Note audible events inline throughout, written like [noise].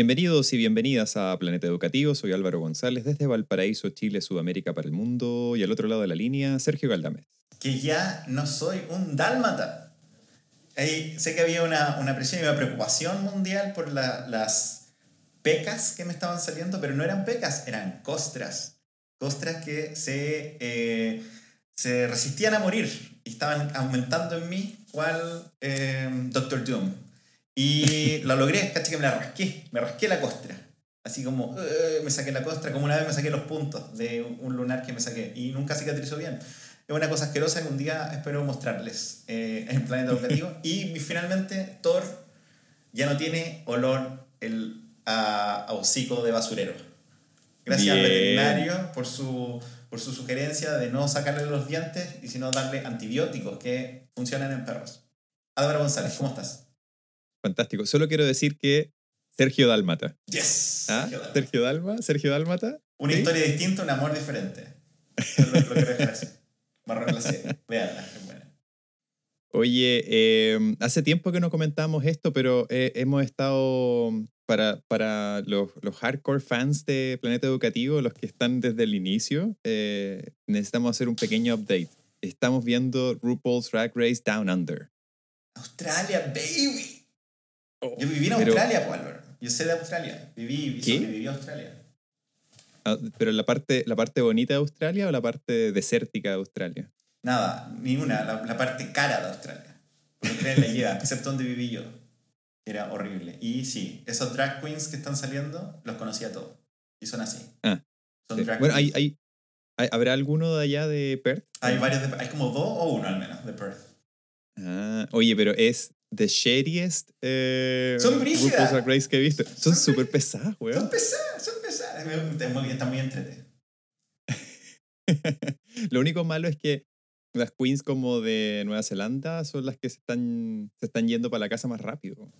Bienvenidos y bienvenidas a Planeta Educativo. Soy Álvaro González desde Valparaíso, Chile, Sudamérica para el mundo. Y al otro lado de la línea, Sergio Galdames. Que ya no soy un dálmata. Ahí sé que había una, una presión y una preocupación mundial por la- las pecas que me estaban saliendo, pero no eran pecas, eran costras. Costras que se, eh, se resistían a morir y estaban aumentando en mí, cual eh, Doctor Doom. Y [laughs] lo logré, caché que me la rasqué, me rasqué la costra. Así como, eh, me saqué la costra, como una vez me saqué los puntos de un lunar que me saqué y nunca cicatrizó bien. Es una cosa asquerosa que un día espero mostrarles eh, en Planeta Educativo. [laughs] y finalmente, Thor ya no tiene olor el, a, a hocico de basurero. Gracias al Bien. veterinario por su, por su sugerencia de no sacarle los dientes y sino darle antibióticos que funcionan en perros. Álvaro González, ¿cómo estás? Fantástico. Solo quiero decir que Sergio Dálmata. Yes. ¿Ah? Sergio Dalma. Sergio Dálmata. Una ¿Sí? historia distinta, un amor diferente. Es lo, lo que dejar así. Marrón la serie. Veanla, es buena. Oye, eh, hace tiempo que no comentamos esto, pero eh, hemos estado, para, para los, los hardcore fans de Planeta Educativo, los que están desde el inicio, eh, necesitamos hacer un pequeño update. Estamos viendo RuPaul's Drag Race Down Under. Australia, baby. Yo viví en Oh, Pero- Australia, pues, Álvaro. Yo sé de Australia. Viví ¿Qué? sobreviví a Australia. Ah, ¿Pero la parte, la parte bonita de Australia o la parte desértica de Australia? Nada, ni una. La, la parte cara de Australia. La lleva, excepto donde viví yo. Era horrible. Y sí, esos drag queens que están saliendo, los conocí a todos. Y son así. Ah, Son Sí. drag Bueno, hay, queens. hay, hay- ¿habrá alguno de allá de Perth? Hay varios, de- hay como dos o uno al menos de Perth. Ah, oye, pero es the shadiest eh, Son brígidas. RuPaul's que he visto. Son Son súper pesadas, Son weón. pesadas, son pesadas. Me- Está muy, está muy entretenido. [laughs] Lo único malo es que las queens como de Nueva Zelanda son las que se están, se están yendo para la casa más rápido.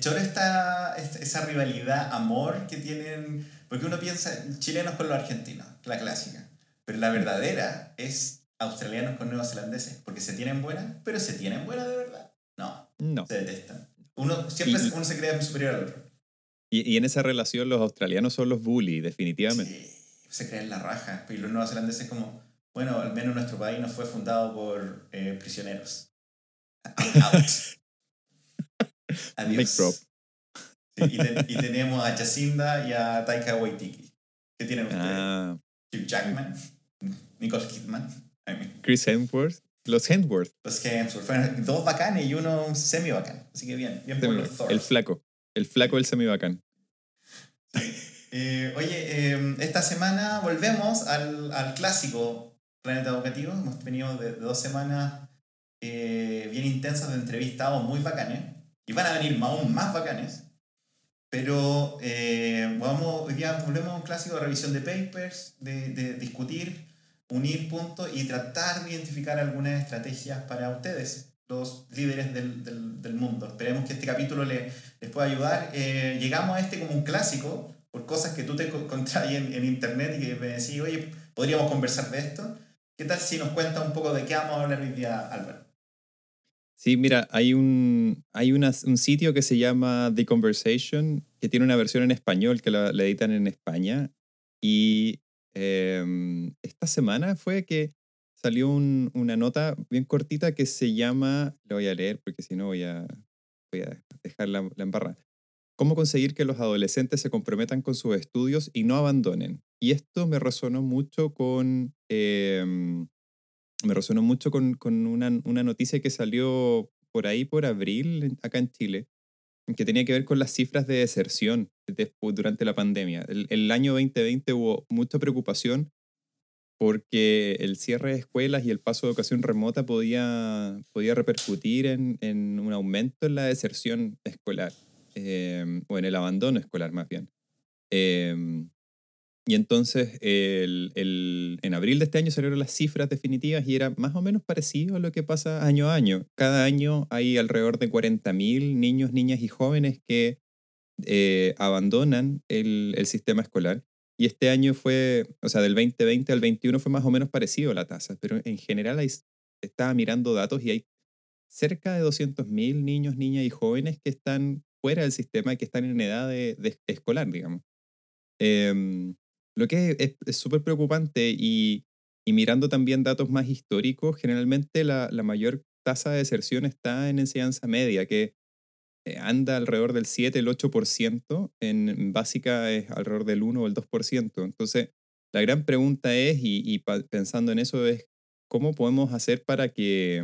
Choro esta- esa rivalidad, amor que tienen, porque uno piensa chilenos con los argentinos, la clásica, pero la verdadera es australianos con neozelandeses, porque se tienen buenas, pero se tienen buenas de verdad. No, No. se detestan. Uno siempre Y- uno se cree superior al otro. Y, y en esa relación los australianos son los bully, definitivamente. Sí, se creen la raja, y los neozelandeses como, bueno, al menos nuestro país no fue fundado por eh, prisioneros. Out. [laughs] Adiós. Sí, y, ten- y tenemos a Jacinda y a Taika Waititi. ¿Qué tienen ustedes? Ah, Hugh Jackman, Nicole Kidman, I mean, Chris Hemsworth. Los Hemsworth. los Hemsworth. Fueron dos bacanes y uno semi bacán. Así que bien, bien por los Thor. El flaco. El flaco del semibacán. Eh, oye, eh, esta semana volvemos al, al clásico Planeta Educativo. Hemos venido de, de dos semanas eh, bien intensas de entrevistados muy bacanes. Y van a venir aún más bacanes. Pero eh, vamos, hoy día volvemos a un clásico de revisión de papers, de, de discutir, unir puntos y tratar de identificar algunas estrategias para ustedes, los líderes del, del, del mundo. Esperemos que este capítulo le, les pueda ayudar. Eh, llegamos a este como un clásico por cosas que tú te encontrás en internet y que me decís, oye, podríamos conversar de esto. ¿Qué tal si nos cuenta un poco de qué vamos a hablar hoy día, Álvaro? Sí, mira, hay un, hay una- un sitio que se llama The Conversation, que tiene una versión en español que la, la editan en España. Y em, esta semana fue que salió un- una nota bien cortita que se llama, lo voy a leer porque si no voy a, voy a dejar la, la embarrada. ¿Cómo conseguir que los adolescentes se comprometan con sus estudios y no abandonen? Y esto me resonó mucho con, em, me resonó mucho con, una, una noticia que salió por ahí por abril acá en Chile, que tenía que ver con las cifras de deserción durante la pandemia. El, el año 2020 hubo mucha preocupación porque el cierre de escuelas y el paso de educación remota podía, podía repercutir en, en un aumento en la deserción escolar, eh, o en el abandono escolar más bien. Eh, y entonces el, el- en abril de este año salieron las cifras definitivas y era más o menos parecido a lo que pasa año a año. Cada año hay alrededor de 40.000 niños, niñas y jóvenes que eh, abandonan el, el sistema escolar. Y este año fue, o sea, del 2020 al 21 fue más o menos parecido la tasa, pero en general hay, estaba mirando datos y hay cerca de 200.000 niños, niñas y jóvenes que están fuera del sistema y que están en edad de, de escolar, digamos. Em, lo que es súper preocupante y, y, mirando también datos más históricos, generalmente la, la, mayor tasa de deserción está en enseñanza media, que eh, anda alrededor del 7, el 8%, en básica es alrededor del 1 o el 2%. Entonces, la gran pregunta es, y, y pensando en eso, es cómo podemos hacer para que,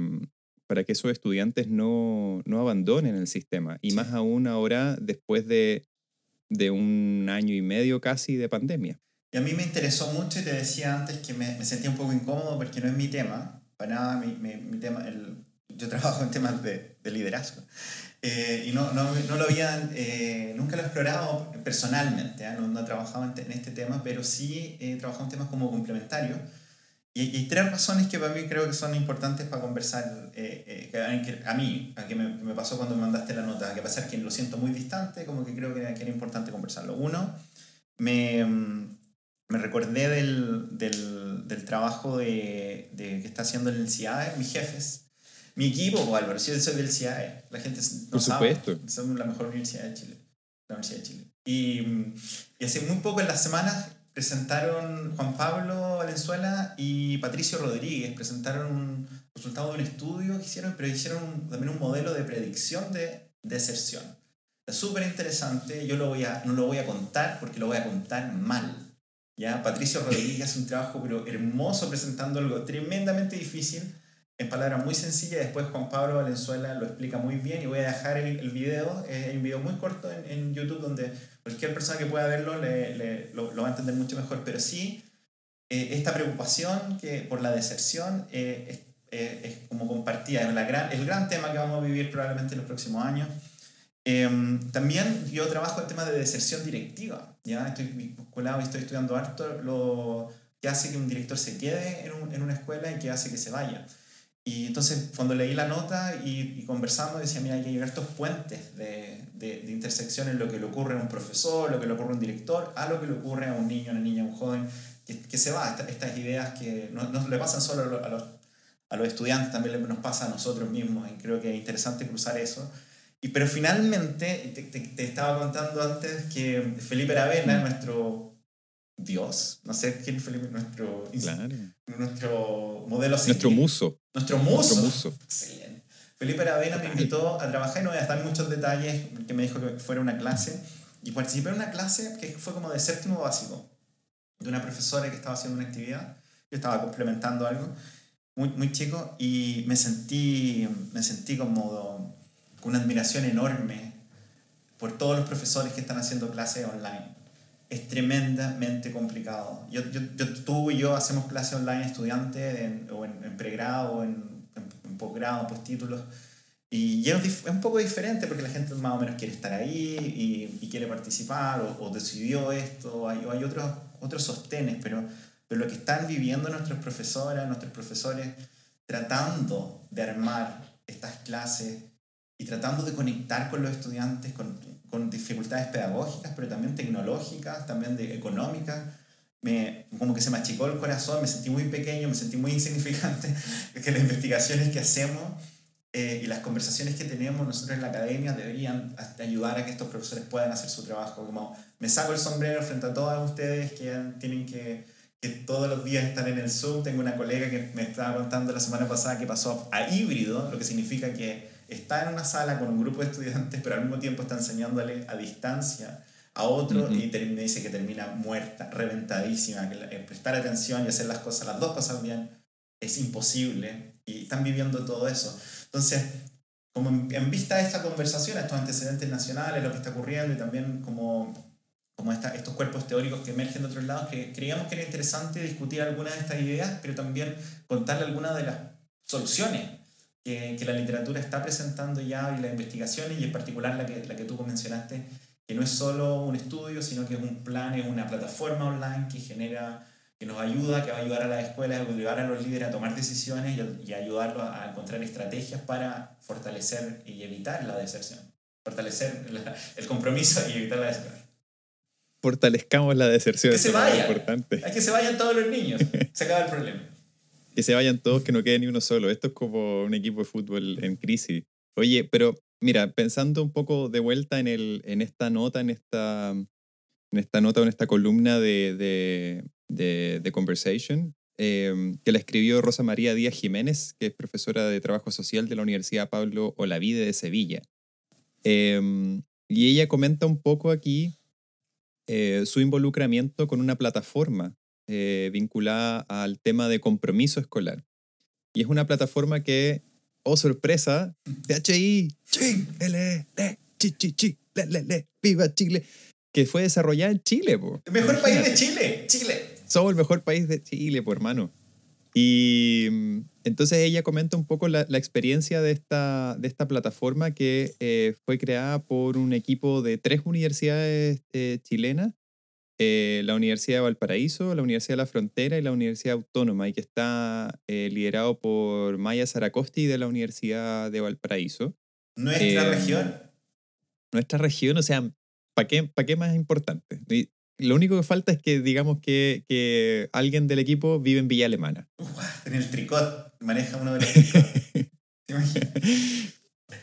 para que esos estudiantes no, no abandonen el sistema, y más aún ahora después de, de un año y medio casi de pandemia. Y a mí me interesó mucho y te decía antes que me, me sentía un poco incómodo porque no es mi tema, para nada mi, mi, mi tema, el, yo [laughs] trabajo en temas de, de liderazgo eh, y no, no, no, lo había, eh, nunca lo he explorado personalmente, ¿eh? no, no, he trabajado en, en, este tema, pero sí he trabajado en temas como complementarios. Y, y, hay tres razones que para mí creo que son importantes para conversar, que, a mí, a que me, que me, pasó cuando me mandaste la nota, que pasar que lo siento muy distante, como que creo que, que era importante conversarlo. Uno, me, me recordé del, del, del trabajo de, de, que está haciendo el CIAE, mis jefes, mi equipo, Álvaro, yo soy del CIAE, la gente no Por sabe, supuesto. somos la mejor universidad de Chile, la Universidad de Chile. Y, y hace muy poco en las semanas presentaron Juan Pablo Valenzuela y Patricio Rodríguez, presentaron un resultado de un estudio que hicieron, pero hicieron un, también un modelo de predicción de deserción. Es súper interesante, yo lo voy a, no lo voy a contar porque lo voy a contar mal. ¿Ya? Patricio Rodríguez hace un trabajo pero hermoso presentando algo tremendamente difícil en palabras muy sencillas. Después Juan Pablo Valenzuela lo explica muy bien y voy a dejar el, el video. Es un video muy corto en, en, YouTube donde cualquier persona que pueda verlo le, le, lo, lo, va a entender mucho mejor. Pero sí, eh, esta preocupación que, por la deserción eh, es, eh, es, como compartida. Es la gran, el gran tema que vamos a vivir probablemente en los próximos años. Em, también yo trabajo en temas de deserción directiva. ¿ya? Estoy vinculado y estoy estudiando harto lo que hace que un director se quede en, un, en una escuela y que hace que se vaya. Y entonces cuando leí la nota y, y conversando decía, mira, hay que estos puentes de, de, de, intersección en lo que le ocurre a un profesor, lo que le ocurre a un director, a lo que le ocurre a un niño, a una niña, a un joven, que, que se va, esta, estas ideas que no, no, le pasan solo a los, a los estudiantes, también nos pasa a nosotros mismos, y creo que es interesante cruzar eso. Y, pero finalmente, te, te, te estaba contando antes que Felipe Aravena, nuestro Dios, no sé quién fue nuestro, claro. nuestro modelo Nuestro muso. Nuestro muso. Nuestro muso. Excelente. Felipe Aravena me invitó a trabajar y no voy a estar en muchos detalles, que me dijo que fuera una clase. Y participé en una clase que fue como de séptimo básico, de una profesora que estaba haciendo una actividad. Yo estaba complementando algo muy, muy chico y me sentí, me sentí como una admiración enorme por todos los profesores que están haciendo clases online es tremendamente complicado. Yo, yo, yo, tú y yo hacemos clases online estudiantes en, o en, pregrado, o en, en, posgrado, postítulos, y es un poco diferente porque la gente más o menos quiere estar ahí y, quiere participar o, o, decidió esto, hay, hay otros, otros sostenes, pero, pero lo que están viviendo nuestros profesoras, nuestros profesores, tratando de armar estas clases y tratando de conectar con los estudiantes, con, con dificultades pedagógicas, pero también tecnológicas, también de, económicas. Me, como que se me achicó el corazón, me sentí muy pequeño, me sentí muy insignificante, [laughs] que las investigaciones que hacemos eh, y las conversaciones que tenemos nosotros en la academia deberían ayudar a que estos profesores puedan hacer su trabajo. Como me saco el sombrero frente a todos ustedes que tienen que, que todos los días estar en el Zoom. Tengo una colega que me estaba contando la semana pasada que pasó a híbrido, lo que significa que está en una sala con un grupo de estudiantes, pero al mismo tiempo está enseñándole a distancia a otro uh -huh. y me dice que termina muerta, reventadísima, que eh, prestar atención y hacer las cosas, las dos cosas bien, es imposible y están viviendo todo eso. Entonces, como en, en vista de esta conversación, estos antecedentes nacionales, lo que está ocurriendo y también como, como esta, estos cuerpos teóricos que emergen de otros lados, que creíamos que era interesante discutir algunas de estas ideas, pero también contarle algunas de las soluciones que, que, la literatura está presentando ya y las investigaciones, y en particular la que, la que tú mencionaste, que no es solo un estudio, sino que es un plan, es una plataforma online que genera, que nos ayuda, que va a ayudar a las escuelas, a ayudar a los líderes a tomar decisiones y, y ayudarlos a encontrar estrategias para fortalecer y evitar la deserción. Fortalecer la, el compromiso y evitar la deserción. Fortalezcamos la deserción. Que se vayan. Importante. Hay que se vayan todos los niños. Se acaba el problema que se vayan todos, que no quede ni uno solo. Esto es como un equipo de fútbol en crisis. Oye, pero mira, pensando un poco de vuelta en, el, en esta nota, en esta, en esta nota, en esta columna de, de, de, de Conversation, em, que la escribió Rosa María Díaz Jiménez, que es profesora de Trabajo Social de la Universidad Pablo Olavide de Sevilla. Em, y ella comenta un poco aquí eh, su involucramiento con una plataforma eh, vinculada al tema de compromiso escolar. Y es una plataforma que, oh sorpresa, THI, chi, L, le, chi, chi, chi, le, le, le, viva Chile, que fue desarrollada en Chile. Po. El mejor país de Chile, Chile. Somos el mejor país de Chile, por hermano. Y mm, entonces ella comenta un poco la, la experiencia de esta, de esta plataforma que eh, fue creada por un equipo de tres universidades eh, chilenas eh, la Universidad de Valparaíso, la Universidad de la Frontera y la Universidad Autónoma, y que está eh, liderado por Maya Zaracosti de la Universidad de Valparaíso. Nuestra Eh, región. Nuestra región, o sea, ¿para qué, pa' qué más importante? Y lo único que falta es que digamos que, que alguien del equipo vive en Villa Alemana. Uf, en el tricot. Maneja uno de los [laughs] tricot.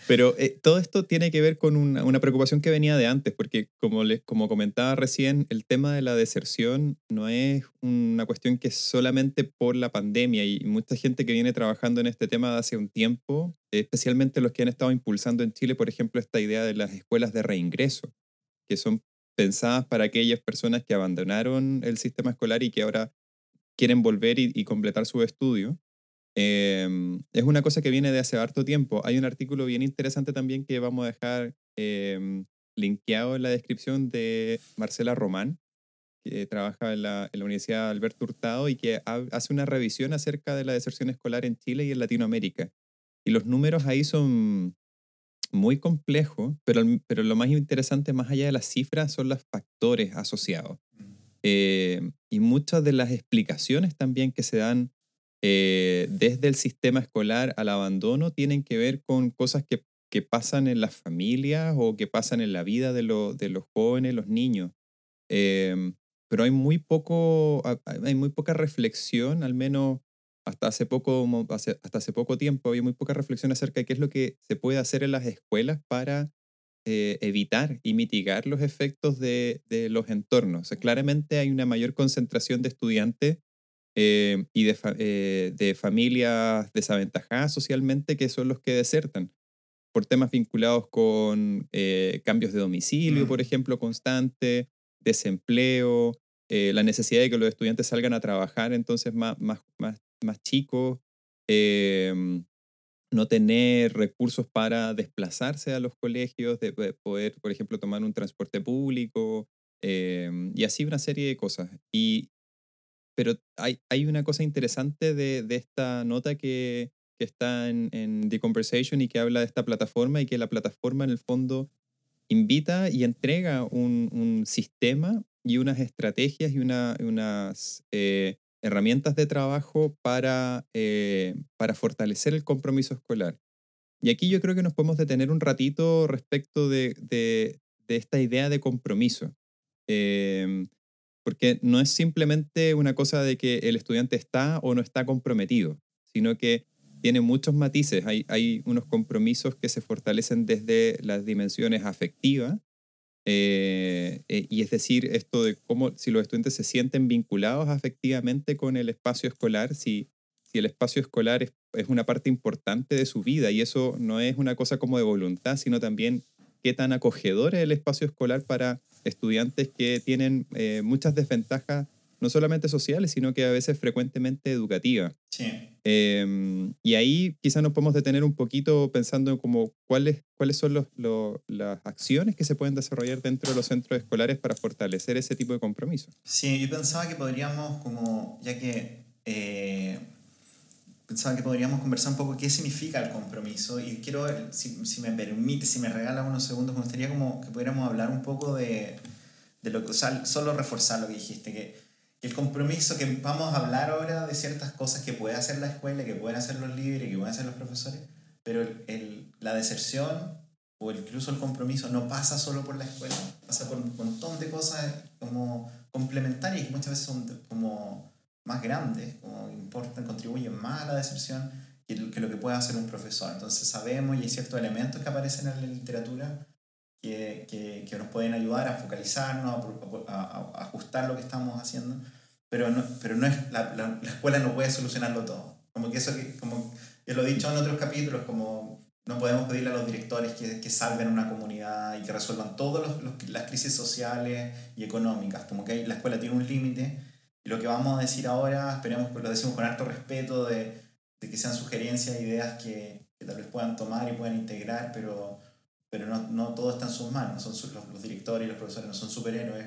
Pero eh, todo esto tiene que ver con una, preocupación que venía de antes, porque como, les, como comentaba recién, el tema de la deserción no es una cuestión que es solamente por la pandemia y mucha gente que viene trabajando en este tema hace un tiempo, especialmente los que han estado impulsando en Chile, por ejemplo, esta idea de las escuelas de reingreso, que son pensadas para aquellas personas que abandonaron el sistema escolar y que ahora quieren volver y, y completar su estudio. Eh, es una cosa que viene de hace harto tiempo. Hay un artículo bien interesante también que vamos a dejar eh, linkeado en la descripción de Marcela Román, que trabaja en la, en la Universidad Alberto Hurtado y que ha- hace una revisión acerca de la deserción escolar en Chile y en Latinoamérica. Y los números ahí son muy complejos, pero, pero lo más interesante, más allá de las cifras, son los factores asociados. Eh, y muchas de las explicaciones también que se dan eh, desde el sistema escolar al abandono tienen que ver con cosas que, que pasan en las familias o que pasan en la vida de, lo- de los jóvenes, los niños. Eh, pero hay muy, poco, ha- hay muy poca reflexión, al menos hasta hace, poco, hasta hace poco tiempo, había muy poca reflexión acerca de qué es lo que se puede hacer en las escuelas para eh, evitar y mitigar los efectos de, de los entornos. O sea, claramente hay una mayor concentración de estudiantes eh, y de, fa- eh, de familias desaventajadas socialmente que son los que desertan por temas vinculados con eh, cambios de domicilio, Mm. por ejemplo, constante, desempleo, eh, la necesidad de que los estudiantes salgan a trabajar entonces más, más, más, más chicos, em, no tener recursos para desplazarse a los colegios, de de poder, por ejemplo, tomar un transporte público em, y así una serie de cosas. Y, pero hay, hay una cosa interesante de, de esta nota que, que está en, en The Conversation y que habla de esta plataforma y que la plataforma en el fondo invita y entrega un, un sistema y unas estrategias y una- unas eh, herramientas de trabajo para, eh, para fortalecer el compromiso escolar. Y aquí yo creo que nos podemos detener un ratito respecto de, de- de esta idea de compromiso. Em, porque no es simplemente una cosa de que el estudiante está o no está comprometido, sino que tiene muchos matices. Hay, unos compromisos que se fortalecen desde las dimensiones afectivas, eh, eh, y es decir, esto de cómo si los estudiantes se sienten vinculados afectivamente con el espacio escolar, si, si el espacio escolar es, es una parte importante de su vida, y eso no es una cosa como de voluntad, sino también qué tan acogedor es el espacio escolar para estudiantes que tienen eh, muchas desventajas, no solamente sociales, sino que a veces frecuentemente educativas. Sí. Eh, y ahí quizás nos podemos detener un poquito pensando en como cuáles, cuáles son los, lo- las acciones que se pueden desarrollar dentro de los centros escolares para fortalecer ese tipo de compromiso. Sí, yo pensaba que podríamos, como, ya que eh, pensaba que podríamos conversar un poco qué significa el compromiso y quiero, si, si me permite, si me regala unos segundos, me gustaría como que pudiéramos hablar un poco de, de lo que, o sea, solo reforzar lo que dijiste, que, el compromiso, que vamos a hablar ahora de ciertas cosas que puede hacer la escuela, que pueden hacer los líderes, que pueden hacer los profesores, pero el, el- la deserción o incluso el compromiso no pasa solo por la escuela, pasa por un montón de cosas como complementarias que muchas veces son como más grandes, como importan, contribuyen más a la deserción, que, lo que puede hacer un profesor. Entonces sabemos y hay ciertos elementos que aparecen en la literatura que, que, que nos pueden ayudar a focalizarnos, a, a, ajustar lo que estamos haciendo, pero no, pero no es, la, la, la, escuela no puede solucionarlo todo. Como que eso, que, como yo lo he dicho en otros capítulos, como no podemos pedirle a los directores que, que salven una comunidad y que resuelvan todas las crisis sociales y económicas. Como que la escuela tiene un límite lo que vamos a decir ahora, esperemos que lo decimos con alto respeto de, de que sean sugerencias, ideas que, que, tal vez puedan tomar y puedan integrar, pero, pero no, no todo está en sus manos. Son los, los, directores y los profesores no son superhéroes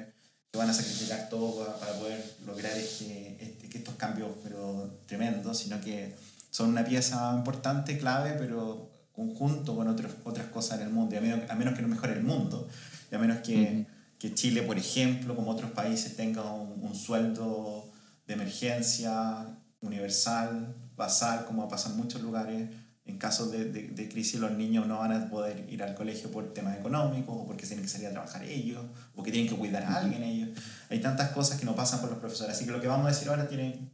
que van a sacrificar todo para, para poder lograr este, este, que estos cambios pero tremendos, sino que son una pieza importante, clave, pero conjunto con otros, otras cosas en el mundo, y a menos, a menos que no mejore el mundo, y a menos que, uh -huh. Que Chile, por ejemplo, como otros países, tenga un, un, sueldo de emergencia universal, basal, como pasa en muchos lugares. En casos de, de, de, crisis los niños no van a poder ir al colegio por temas económicos o porque tienen que salir a trabajar ellos o que tienen que cuidar a alguien ellos. Hay tantas cosas que no pasan por los profesores. Así que lo que vamos a decir ahora tiene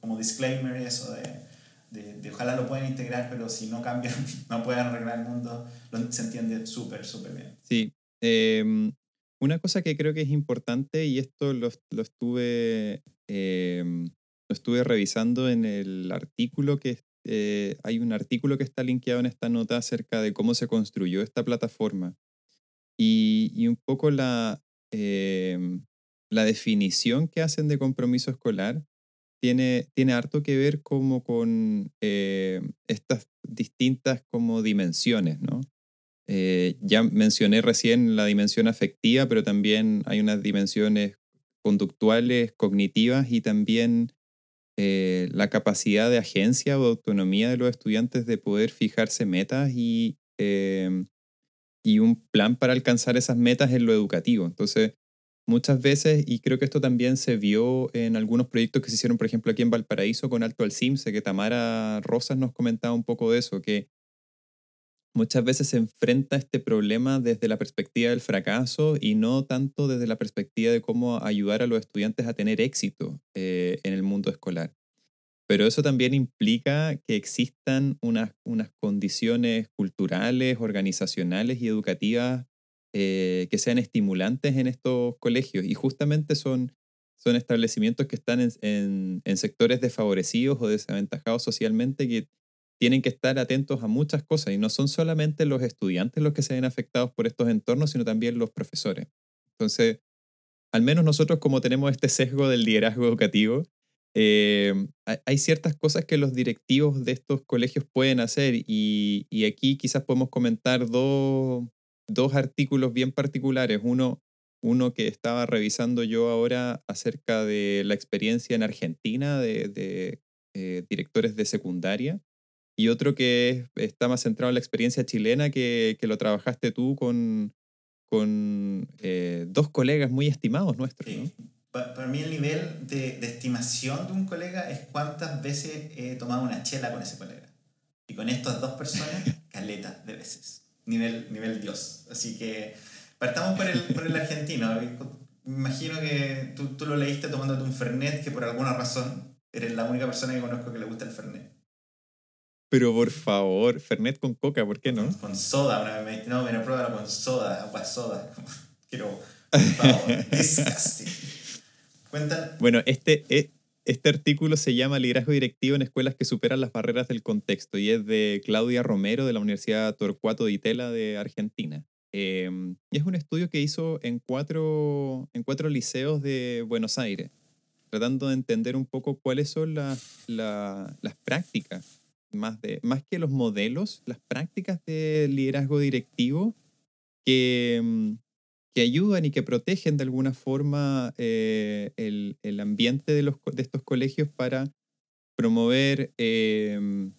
como disclaimer eso de de, de, ojalá lo puedan integrar, pero si no cambian, [laughs] no pueden arreglar el mundo, lo, se entiende súper, súper bien. Sí. Eh, una cosa que creo que es importante, y esto lo, lo estuve, eh, lo estuve revisando en el artículo que eh, hay un artículo que está linkeado en esta nota acerca de cómo se construyó esta plataforma. Y, y un poco la, eh, la definición que hacen de compromiso escolar tiene, tiene harto que ver como con eh, estas distintas como dimensiones, ¿no? Eh, ya mencioné recién la dimensión afectiva, pero también hay unas dimensiones conductuales, cognitivas y también eh, la capacidad de agencia o autonomía de los estudiantes de poder fijarse metas y, eh, y un plan para alcanzar esas metas en lo educativo. Entonces, muchas veces, y creo que esto también se vio en algunos proyectos que se hicieron, por ejemplo, aquí en Valparaíso con Alto al Simse, que Tamara Rosas nos comentaba un poco de eso, que muchas veces se enfrenta este problema desde la perspectiva del fracaso y no tanto desde la perspectiva de cómo ayudar a los estudiantes a tener éxito eh, en el mundo escolar. Pero eso también implica que existan unas, unas condiciones culturales, organizacionales y educativas eh, que sean estimulantes en estos colegios. Y justamente son, son establecimientos que están en, en, sectores desfavorecidos o desaventajados socialmente que tienen que estar atentos a muchas cosas. Y no son solamente los estudiantes los que se ven afectados por estos entornos, sino también los profesores. Entonces, al menos nosotros como tenemos este sesgo del liderazgo educativo, eh, hay ciertas cosas que los directivos de estos colegios pueden hacer y, y aquí quizás podemos comentar dos, dos artículos bien particulares. Uno, uno que estaba revisando yo ahora acerca de la experiencia en Argentina de, de eh, directores de secundaria y otro que está más centrado en la experiencia chilena que, que lo trabajaste tú con, con eh, dos colegas muy estimados nuestros. Sí. ¿no? Para, para, mí el nivel de, de, estimación de un colega es cuántas veces he tomado una chela con ese colega. Y con estas dos personas, [laughs] caleta de veces nivel, nivel Dios. Así que partamos por el, por el argentino. Me imagino que tú, tú lo leíste tomándote un Fernet, que por alguna razón eres la única persona que conozco que le gusta el Fernet. Pero por favor, Fernet con coca, ¿por qué no? Con, soda, una vez me no, pruébalo con soda, agua soda. [laughs] Quiero, por favor, [laughs] disgusting. Cuentan. Bueno, este, este artículo se llama Liderazgo Directivo en Escuelas que Superan las Barreras del Contexto y es de Claudia Romero de la Universidad Torcuato de Itela de Argentina. Eh, y es un estudio que hizo en cuatro, en cuatro liceos de Buenos Aires, tratando de entender un poco cuáles son las, la, las prácticas, más, de, más que los modelos, las prácticas de liderazgo directivo que, em, que ayudan y que protegen de alguna forma eh, el, el, ambiente de, los, de estos colegios para promover, eh,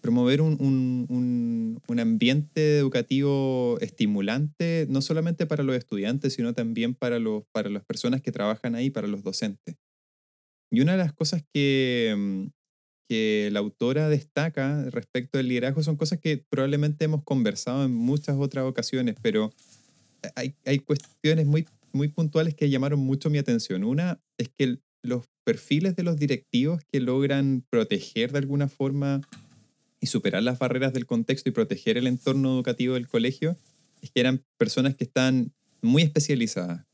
promover un, un, un, un, ambiente educativo estimulante, no solamente para los estudiantes, sino también para, los, para las personas que trabajan ahí, para los docentes. Y una de las cosas que, que la autora destaca respecto del liderazgo son cosas que probablemente hemos conversado en muchas otras ocasiones, pero hay, hay cuestiones muy, muy puntuales que llamaron mucho mi atención. Una es que los perfiles de los directivos que logran proteger de alguna forma y superar las barreras del contexto y proteger el entorno educativo del colegio es que eran personas que están muy especializadas,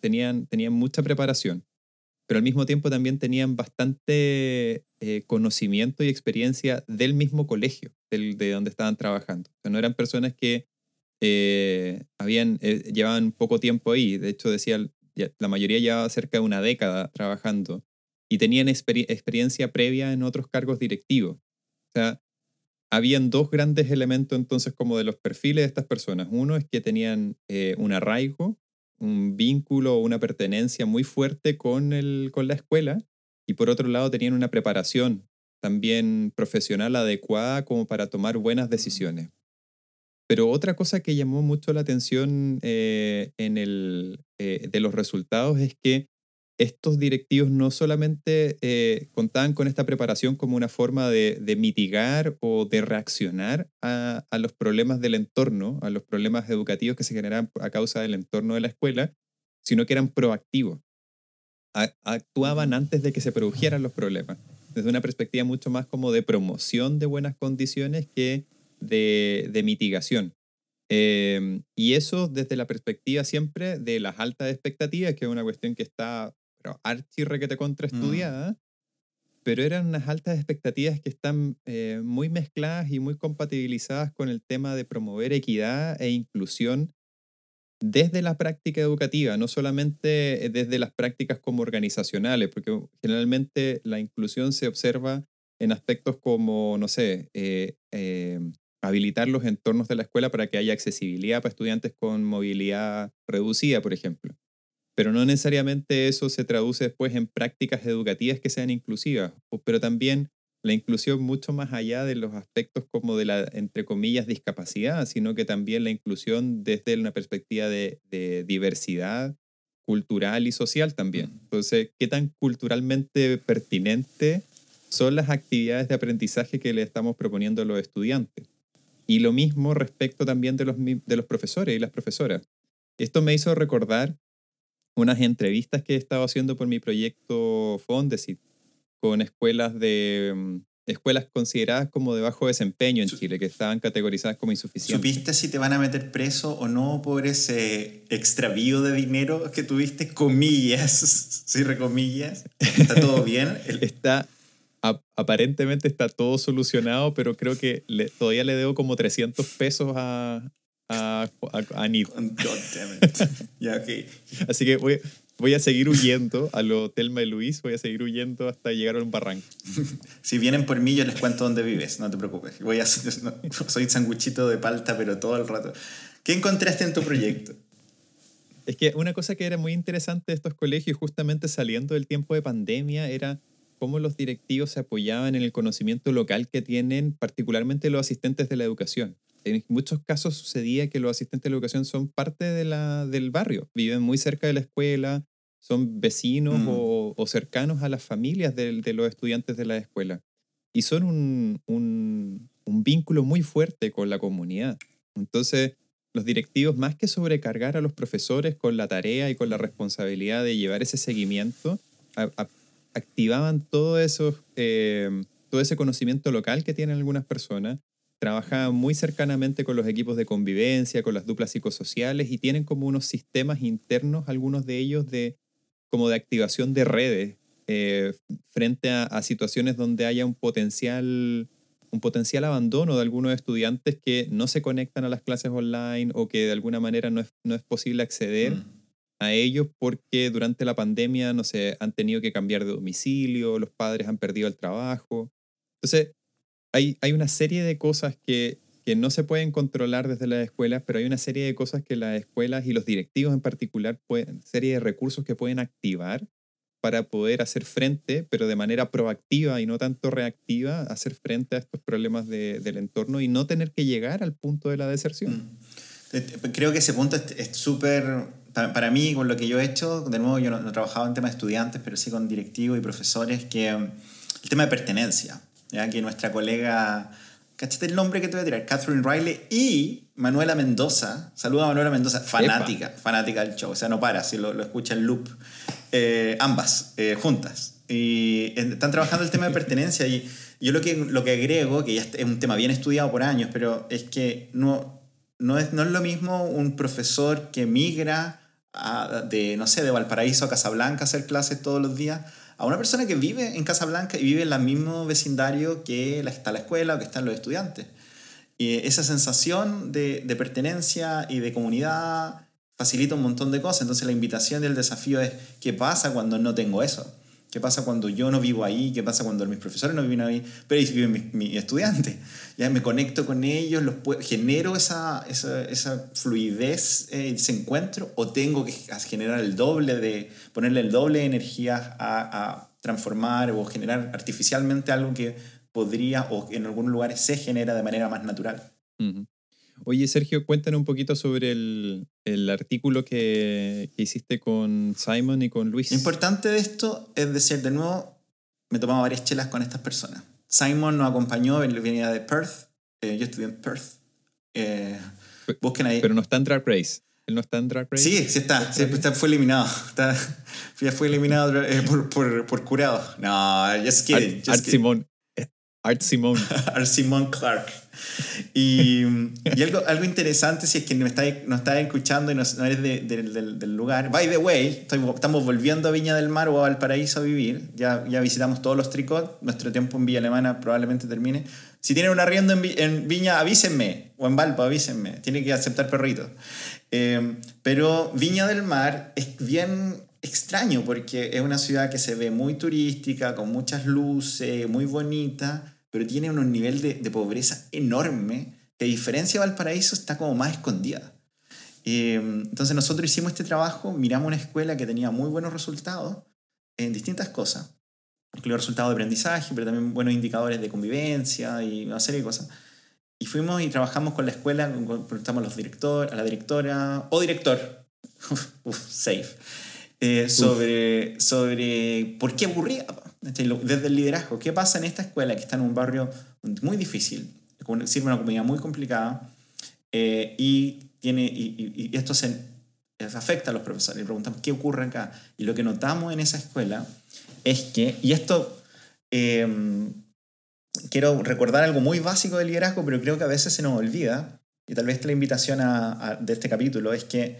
tenían, tenían mucha preparación, pero al mismo tiempo también tenían bastante eh, conocimiento y experiencia del mismo colegio, del, de donde estaban trabajando. O sea, no eran personas que eh, habían, eh, llevaban poco tiempo ahí, de hecho decía, la mayoría llevaba cerca de una década trabajando y tenían experiencia previa en otros cargos directivos. O sea, habían dos grandes elementos entonces como de los perfiles de estas personas. Uno es que tenían eh, un arraigo, un vínculo o una pertenencia muy fuerte con, el, con la escuela y por otro lado tenían una preparación también profesional adecuada como para tomar buenas decisiones. Pero otra cosa que llamó mucho la atención eh, en el, eh, de los resultados es que estos directivos no solamente eh, contaban con esta preparación como una forma de, mitigar o de reaccionar a, los problemas del entorno, a los problemas educativos que se generan a causa del entorno de la escuela, sino que eran proactivos. actuaban antes de que se produjeran los problemas, desde una perspectiva mucho más como de promoción de buenas condiciones que de, mitigación. Em, y eso desde la perspectiva siempre de las altas expectativas, que es una cuestión que está pero archi requete contra mm. estudiada, pero eran unas altas expectativas que están eh, muy mezcladas y muy compatibilizadas con el tema de promover equidad e inclusión desde la práctica educativa, no solamente desde las prácticas como organizacionales, porque generalmente la inclusión se observa en aspectos como, no sé, eh, eh, habilitar los entornos de la escuela para que haya accesibilidad para estudiantes con movilidad reducida, por ejemplo pero no necesariamente eso se traduce después en prácticas educativas que sean inclusivas, pero también la inclusión mucho más allá de los aspectos como de la, entre comillas, discapacidad, sino que también la inclusión desde una perspectiva de, diversidad cultural y social también. Entonces, ¿qué tan culturalmente pertinente son las actividades de aprendizaje que le estamos proponiendo a los estudiantes? Y lo mismo respecto también de los, de los profesores y las profesoras. Esto me hizo recordar unas entrevistas que he estado haciendo por mi proyecto Fondesit con escuelas de mm, escuelas consideradas como de bajo desempeño en Chile, que estaban categorizadas como insuficientes. ¿Supiste si te van a meter preso o no por ese extravío de dinero que tuviste? Comillas, [laughs] si recomillas. ¿Está todo [laughs] bien? Está, aparentemente está todo solucionado, pero creo que todavía le debo como 300 pesos a, a, a, [laughs] Así que voy, voy a seguir huyendo al hotel de Luis, voy a seguir huyendo hasta llegar a un barranco. [laughs] si vienen por mí, yo les cuento dónde vives, no te preocupes. Voy a, [laughs] soy sanguchito de palta, pero todo el rato. ¿Qué encontraste en tu proyecto? Es que una cosa que era muy interesante de estos colegios, justamente saliendo del tiempo de pandemia, era cómo los directivos se apoyaban en el conocimiento local que tienen, particularmente los asistentes de la educación en muchos casos sucedía que los asistentes de educación son parte de la, del barrio, viven muy cerca de la escuela, son vecinos mm. o, cercanos a las familias de, de, los estudiantes de la escuela. Y son un, un, un, vínculo muy fuerte con la comunidad. Entonces, los directivos, más que sobrecargar a los profesores con la tarea y con la responsabilidad de llevar ese seguimiento, activaban todo, eso, eh, todo ese conocimiento local que tienen algunas personas trabaja muy cercanamente con los equipos de convivencia, con las duplas psicosociales y tienen como unos sistemas internos, algunos de ellos de como de activación de redes eh, frente a, situaciones donde haya un potencial un potencial abandono de algunos estudiantes que no se conectan a las clases online o que de alguna manera no es, no es posible acceder mm. a ellos porque durante la pandemia, no sé, han tenido que cambiar de domicilio, los padres han perdido el trabajo. Entonces, hay, una serie de cosas que, que no se pueden controlar desde las escuelas, pero hay una serie de cosas que las escuelas y los directivos en particular, pueden, serie de recursos que pueden activar para poder hacer frente, pero de manera proactiva y no tanto reactiva, hacer frente a estos problemas del entorno y no tener que llegar al punto de la deserción. Mm. Eh, creo que ese punto es súper, para mí, con lo que yo he hecho, de nuevo yo no, no he trabajado en temas de estudiantes, pero sí con directivos y profesores, que mm, el tema de pertenencia. ¿Ya? que nuestra colega, ¿cachate el nombre que te voy a tirar? Catherine Riley y Manuela Mendoza, saluda a Manuela Mendoza, fanática, fanática del show, o sea, no para, si lo, lo escucha en loop, eh, ambas, eh, juntas. Y están trabajando el tema de [laughs] pertenencia y Yo lo que, lo que agrego, que ya es un tema bien estudiado por años, pero es que no, no, es, no es lo mismo un profesor que migra de, no sé, de Valparaíso a Casablanca a hacer clases todos los días, a una persona que vive en Casablanca y vive en el mismo vecindario que está la escuela o que están los estudiantes. Esa sensación de, de pertenencia y de comunidad facilita un montón de cosas. Entonces la invitación y el desafío es, ¿qué pasa cuando no tengo eso? ¿Qué pasa cuando yo no vivo ahí? ¿Qué pasa cuando mis profesores no viven ahí? Pero ahí viven mis, mis estudiantes. [laughs] Ya me conecto con ellos, los genero esa, esa, esa fluidez, eh, ese encuentro, o tengo que generar el doble de, ponerle el doble de energía a, a transformar o generar artificialmente algo que podría o en algunos lugares se genera de manera más natural. Oye, Sergio, cuéntanos un poquito sobre el, el artículo que, que, hiciste con Simon y con Luis. Lo importante de esto es decir, de nuevo, me tomaba varias chelas con estas personas. Simon nos acompañó, él venía de Perth, eh, yo estudié en Perth. Eh, busquen ahí. Pero no está en Drag Race. ¿Él no está en Drag Race? Sí, sí está. Sí, está fue eliminado. Está, [laughs] ya fue eliminado eh, por, por, por, curado. No, just kidding. Art, Art Simon. Art Simon. [laughs] Art Simon Clark. Y, y, algo, algo interesante, si es que no estás, no está escuchando y no, eres de, de, del, del lugar. By the way, estamos volviendo a Viña del Mar o a Valparaíso a vivir. Ya, ya visitamos todos los tricot. Nuestro tiempo en Villa Alemana probablemente termine. Si tienen un arriendo en, en Viña, avísenme. O en Valpo, avísenme. Tiene que aceptar perritos. Eh, pero Viña del Mar es bien extraño porque es una ciudad que se ve muy turística, con muchas luces, muy bonita pero tiene un nivel de, de pobreza enorme que a diferencia de Valparaíso está como más escondida. Eh, entonces nosotros hicimos este trabajo, miramos una escuela que tenía muy buenos resultados en distintas cosas, incluido resultados de aprendizaje, pero también buenos indicadores de convivencia y una serie de cosas. Y fuimos y trabajamos con la escuela, preguntamos a, los director, a la directora o director, [laughs] uf, safe, eh, sobre, sobre por qué aburría desde el liderazgo. ¿Qué pasa en esta escuela que está en un barrio muy difícil, sirve una comunidad muy complicada eh, y, y, esto se, afecta a los profesores? Le preguntamos qué ocurre acá. Y lo que notamos en esa escuela es que, y esto em, quiero recordar algo muy básico del liderazgo, pero creo que a veces se nos olvida, y tal vez la invitación de este capítulo es que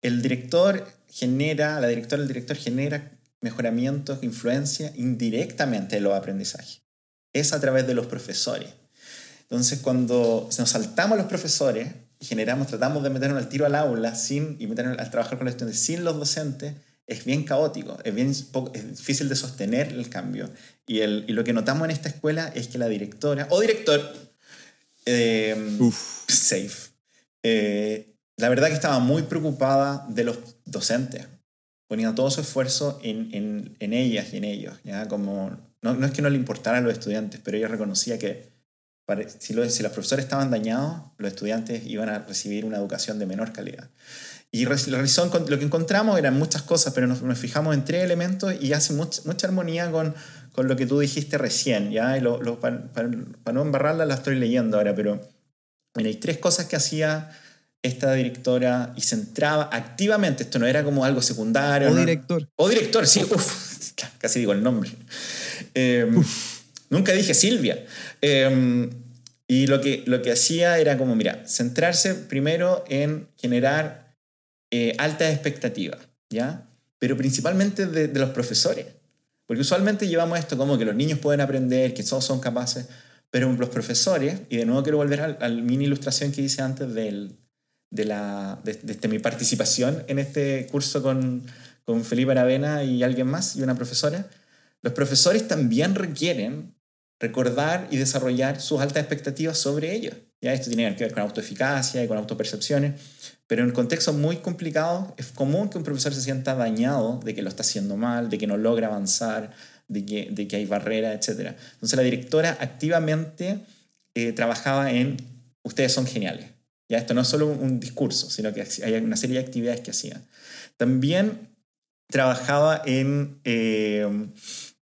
el director genera, la directora, el director genera mejoramientos, influencia indirectamente en los aprendizajes. Es a través de los profesores. Entonces, cuando nos saltamos a los profesores y generamos, tratamos de meternos al tiro al aula sin, y meternos a trabajar con los estudiantes sin los docentes, es bien caótico, es, bien, es difícil de sostener el cambio. Y, el, y lo que notamos en esta escuela es que la directora, o director, eh, safe, eh, la verdad que estaba muy preocupada de los docentes ponía todo su esfuerzo en, en, en ellas y en ellos. ¿ya? Como, no, no, es que no le importaran a los estudiantes, pero ella reconocía que si, lo, si los profesores estaban dañados, los estudiantes iban a recibir una educación de menor calidad. Y lo que encontramos eran muchas cosas, pero nos, nos fijamos en tres elementos y hace mucha, mucha armonía con, con, lo que tú dijiste recién. ¿ya? Y lo, lo, para, para, para, no embarrarla, la estoy leyendo ahora, pero hay tres cosas que hacía esta directora y se entraba activamente, esto no era como algo secundario. O director. O director, sí, uf, [laughs] casi digo el nombre. Eh, nunca dije Silvia. Eh, y lo que, lo que hacía era como, mira, centrarse primero en generar eh, altas expectativas, ¿ya? Pero principalmente de, de, los profesores. Porque usualmente llevamos esto como que los niños pueden aprender, que todos son capaces, pero los profesores, y de nuevo quiero volver al, al mini ilustración que hice antes del, de, la, de, mi participación en este curso con, con Felipe Aravena y alguien más, y una profesora, los profesores también requieren recordar y desarrollar sus altas expectativas sobre ellos. Ya esto tiene que ver con autoeficacia y con autopercepciones, pero en contextos muy complicados es común que un profesor se sienta dañado de que lo está haciendo mal, de que no logra avanzar, de que, de que hay barreras, etc. Entonces la directora activamente eh, trabajaba en, ustedes son geniales, ya esto no es solo un discurso, sino que hay una serie de actividades que hacía. También trabajaba en, eh,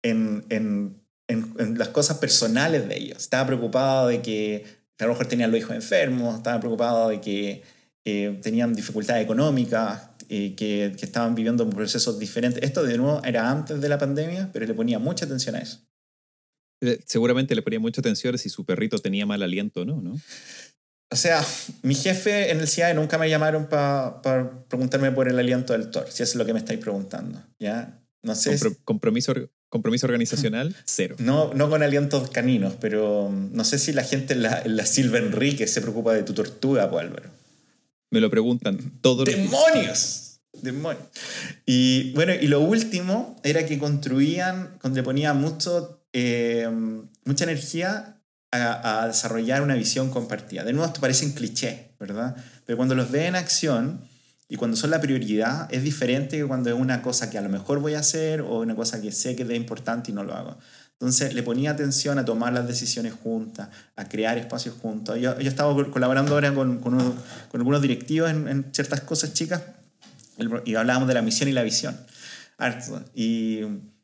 en, en, las cosas personales de ellos. Estaba preocupado de que a lo mejor tenían los hijos enfermos, estaba preocupado de que eh, tenían dificultades económicas, eh, que, estaban viviendo procesos diferentes. Esto de nuevo era antes de la pandemia, pero le ponía mucha atención a eso. Seguramente le ponía mucha atención si su perrito tenía mal aliento o no, ¿no? O sea, mi jefe en el CIAE nunca me llamaron para preguntarme por el aliento del Thor, si eso es lo que me estáis preguntando, ¿ya? No sé. compromiso, compromiso organizacional, [laughs] cero. No, no con alientos caninos, pero mm, no sé si la gente en la, la Silva Enrique se preocupa de tu tortuga, pues Álvaro. Me lo preguntan todos ¡Demonios! ¡Demonios! Y bueno, y lo último era que construían, le ponían mucho, eh, mucha energía a, desarrollar una visión compartida. De nuevo, esto parece un cliché, ¿verdad? Pero cuando los ve en acción y cuando son la prioridad, es diferente que cuando es una cosa que a lo mejor voy a hacer o una cosa que sé que es importante y no lo hago. Entonces le ponía atención a tomar las decisiones juntas, a crear espacios juntos. Yo, yo estaba colaborando ahora con, con, con algunos directivos en, en, ciertas cosas chicas y hablábamos de la misión y la visión. Y,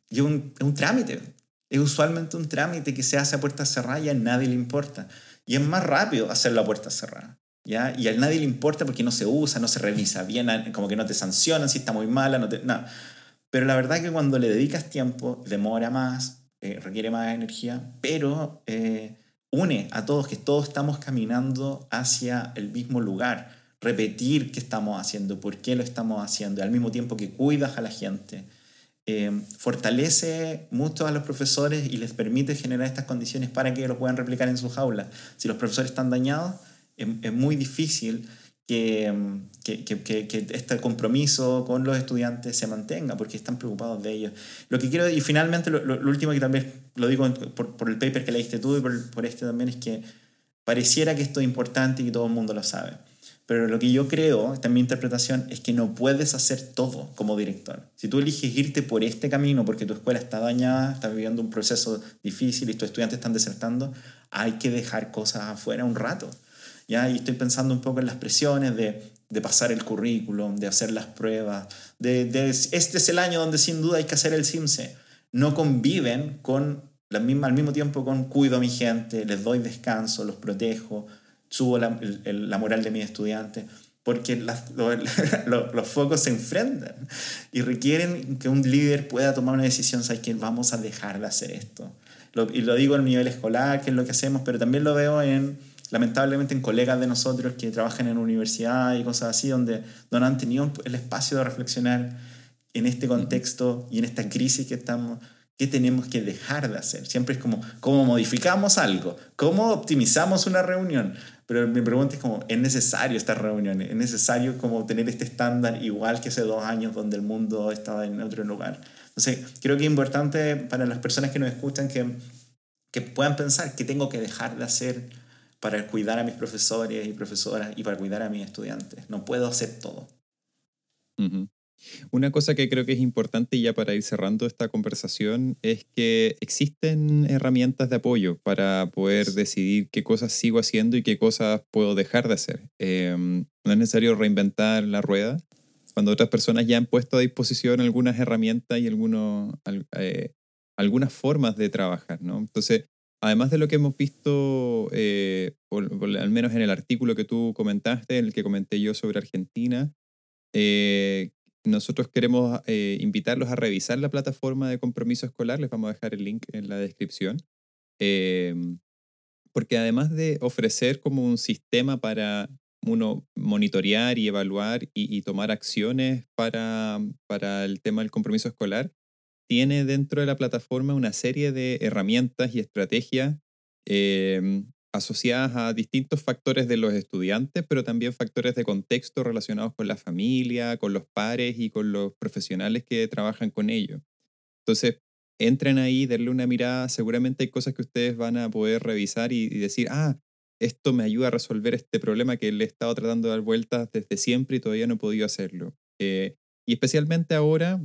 y un, un trámite es usualmente un trámite que se hace a puerta cerrada y a nadie le importa. Y es más rápido hacerlo a puerta cerrada. ¿ya? Y a nadie le importa porque no se usa, no se revisa bien, como que no te sancionan si está muy mala, no te, nada. Pero la verdad es que cuando le dedicas tiempo, demora más, eh, requiere más energía, pero eh, une a todos, que todos estamos caminando hacia el mismo lugar. Repetir qué estamos haciendo, por qué lo estamos haciendo, al mismo tiempo que cuidas a la gente. Eh, fortalece mucho a los profesores y les permite generar estas condiciones para que lo puedan replicar en sus aulas. Si los profesores están dañados, es, muy difícil que, que, que, este compromiso con los estudiantes se mantenga porque están preocupados de ellos. Lo que quiero, y finalmente lo, último que también lo digo por, por, el paper que leíste tú y por, por este también, es que pareciera que esto es importante y que todo el mundo lo sabe. Pero lo que yo creo, esta es mi interpretación, es que no puedes hacer todo como director. Si tú eliges irte por este camino porque tu escuela está dañada, está viviendo un proceso difícil y tus estudiantes están desertando, hay que dejar cosas afuera un rato. ¿ya? Y estoy pensando un poco en las presiones de, de pasar el currículum, de hacer las pruebas, este es el año donde sin duda hay que hacer el CIMSE. No conviven con la misma, al mismo tiempo con cuido a mi gente, les doy descanso, los protejo, subo la, la moral de mis estudiantes, porque las, [laughs] los focos se enfrentan y requieren que un líder pueda tomar una decisión, ¿sabes que Vamos a dejar de hacer esto. y lo digo a nivel escolar, que es lo que hacemos, pero también lo veo en, lamentablemente en colegas de nosotros que trabajan en universidad y cosas así, donde no han tenido el espacio de reflexionar en este contexto y en esta crisis que estamos, ¿Qué tenemos que dejar de hacer? Siempre es como, ¿cómo modificamos algo? ¿Cómo optimizamos una reunión? Pero mi pregunta es como, ¿es necesario estas reuniones? ¿Es necesario como tener este estándar igual que hace dos años donde el mundo estaba en otro lugar? Entonces, creo que es importante para las personas que nos escuchan que, que puedan pensar qué tengo que dejar de hacer para cuidar a mis profesores y profesoras y para cuidar a mis estudiantes. No puedo hacer todo. Una cosa que creo que es importante ya para ir cerrando esta conversación es que existen herramientas de apoyo para poder decidir qué cosas sigo haciendo y qué cosas puedo dejar de hacer. Em, no es necesario reinventar la rueda. Cuando otras personas ya han puesto a disposición algunas herramientas y algunos, eh, algunas formas de trabajar, ¿no? Entonces, además de lo que hemos visto, eh, al menos en el artículo que tú comentaste, en el que comenté yo sobre Argentina, eh, nosotros queremos eh, invitarlos a revisar la plataforma de compromiso escolar. Les vamos a dejar el link en la descripción. Em, porque además de ofrecer como un sistema para uno monitorear y evaluar y, tomar acciones para, para el tema del compromiso escolar, tiene dentro de la plataforma una serie de herramientas y estrategias eh, asociadas a distintos factores de los estudiantes, pero también factores de contexto relacionados con la familia, con los pares y con los profesionales que trabajan con ellos. Entonces, entren ahí, denle una mirada, seguramente hay cosas que ustedes van a poder revisar y, decir, ah, esto me ayuda a resolver este problema que le he estado tratando de dar vueltas desde siempre y todavía no he podido hacerlo. Eh, y especialmente ahora,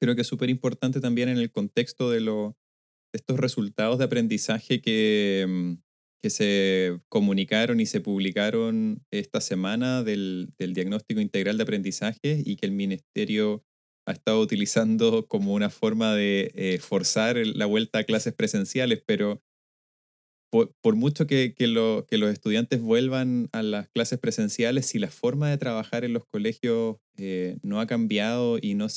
creo que es súper importante también en el contexto de, lo, de estos resultados de aprendizaje que, mm, que se comunicaron y se publicaron esta semana del, diagnóstico integral de aprendizaje y que el ministerio ha estado utilizando como una forma de eh, forzar la vuelta a clases presenciales, pero por, mucho que, los estudiantes vuelvan a las clases presenciales, si la forma de trabajar en los colegios eh, no ha cambiado y, no,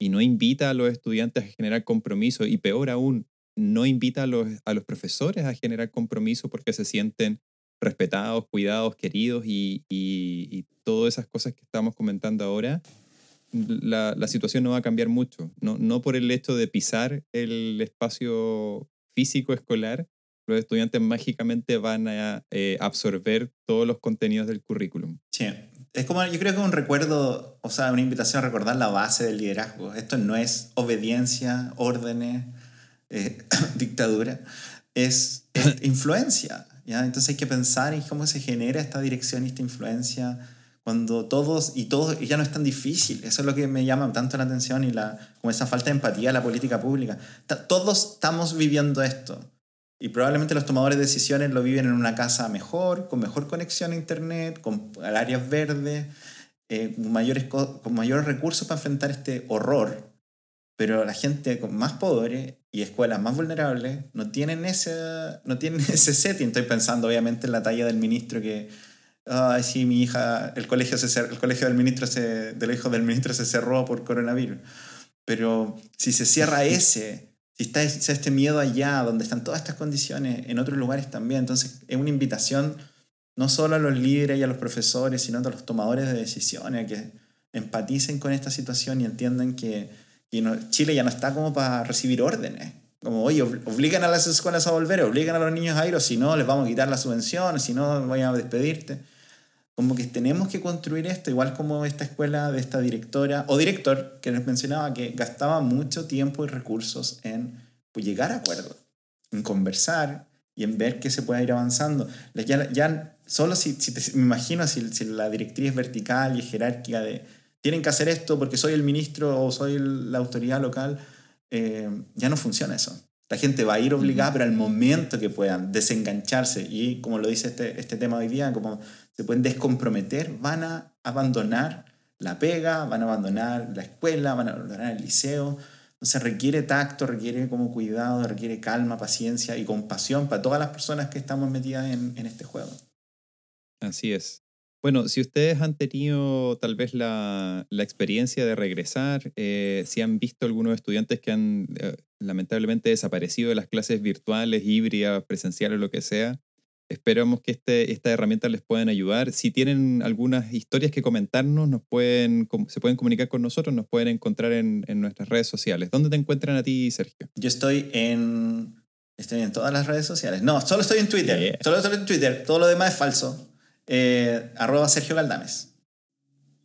y no invita a los estudiantes a generar compromiso, y peor aún, no invita a los, a los profesores a generar compromiso porque se sienten respetados, cuidados, queridos y, y, todas esas cosas que estamos comentando ahora, la, la, situación no va a cambiar mucho. No, no por el hecho de pisar el espacio físico escolar, los estudiantes mágicamente van a eh, absorber todos los contenidos del currículum. Sí, es como, yo creo que es un recuerdo, o sea, una invitación a recordar la base del liderazgo. Esto no es obediencia, órdenes, eh, [coughs] dictadura, es, es [laughs] influencia. ¿ya? Entonces hay que pensar en cómo se genera esta dirección y esta influencia cuando todos y todos ya no es tan difícil. Eso es lo que me llama tanto la atención y la, como esa falta de empatía a la política pública. Todos estamos viviendo esto. Y probablemente los tomadores de decisiones lo viven en una casa mejor, con mejor conexión a Internet, con áreas verdes, eh, mayores, con mayores recursos para enfrentar este horror. Pero la gente más pobre y escuelas más vulnerables no tienen ese, no tienen [laughs] ese setting. Estoy pensando obviamente en la talla del ministro que, ay, sí, mi hija, el colegio, se el colegio del ministro se, del hijo del ministro se cerró por coronavirus. Pero si se cierra ese si está este miedo allá, donde están todas estas condiciones, en otros lugares también. Entonces es una invitación no solo a los líderes y a los profesores, sino a los tomadores de decisiones, que empaticen con esta situación y entiendan que, Chile ya no está como para recibir órdenes. Como, oye, obligan a las escuelas a volver, obligan a los niños a ir, o si no, les vamos a quitar la subvención, si no, voy a despedirte como que tenemos que construir esto, igual como esta escuela de esta directora o director que les mencionaba que gastaba mucho tiempo y recursos en pues, llegar a acuerdos, en conversar y en ver que se puede ir avanzando. Ya, ya solo si, si me imagino si, si, la directriz vertical y jerárquica de tienen que hacer esto porque soy el ministro o soy la autoridad local, eh, ya no funciona eso. La gente va a ir obligada, pero al momento que puedan desengancharse y como lo dice este, este tema hoy día, como se pueden descomprometer, van a abandonar la pega, van a abandonar la escuela, van a abandonar el liceo. Entonces requiere tacto, requiere como cuidado, requiere calma, paciencia y compasión para todas las personas que estamos metidas en, en este juego. Así es. Bueno, si ustedes han tenido tal vez la, la experiencia de regresar, eh, si han visto algunos estudiantes que han eh, lamentablemente desaparecido de las clases virtuales, híbridas, presenciales, lo que sea, Esperamos que este, esta herramienta les puedan ayudar. Si tienen algunas historias que comentarnos, nos pueden, se pueden comunicar con nosotros, nos pueden encontrar en, en nuestras redes sociales. ¿Dónde te encuentran a ti, Sergio? Yo estoy en, estoy en todas las redes sociales. No, solo estoy en Twitter. Solo estoy en Twitter. Todo lo demás es falso. Eh, arroba Sergio Galdames.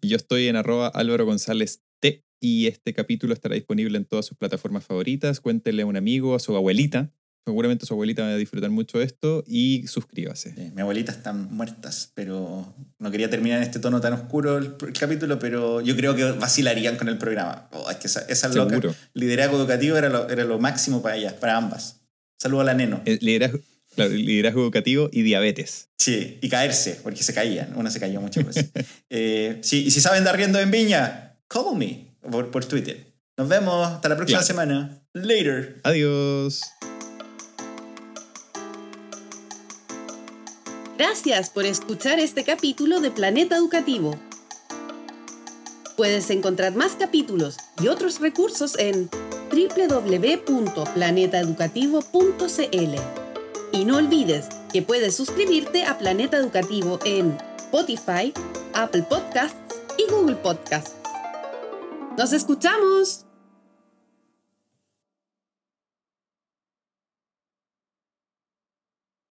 Yo estoy en arroba Álvaro González T y este capítulo estará disponible en todas sus plataformas favoritas. Cuéntele a un amigo, a su abuelita, Seguramente su abuelita va a disfrutar mucho de esto y suscríbase. mi abuelita están muertas, pero no quería terminar en este tono tan oscuro el, capítulo, pero yo creo que vacilarían con el programa. Oh, es que esa, esa loca, liderazgo educativo era lo, era lo máximo para ellas, para ambas. Saludo a la neno. El liderazgo, liderazgo educativo y diabetes. Sí, y caerse, porque se caían. Una se cayó muchas veces. [laughs] eh, sí, y si saben dar riendo en Viña, call me por, por Twitter. Nos vemos. Hasta la próxima semana. Later. Adiós. Gracias por escuchar este capítulo de Planeta Educativo. Puedes encontrar más capítulos y otros recursos en www.planetaeducativo.cl. Y no olvides que puedes suscribirte a Planeta Educativo en Spotify, Apple Podcasts y Google Podcasts. ¡Nos escuchamos!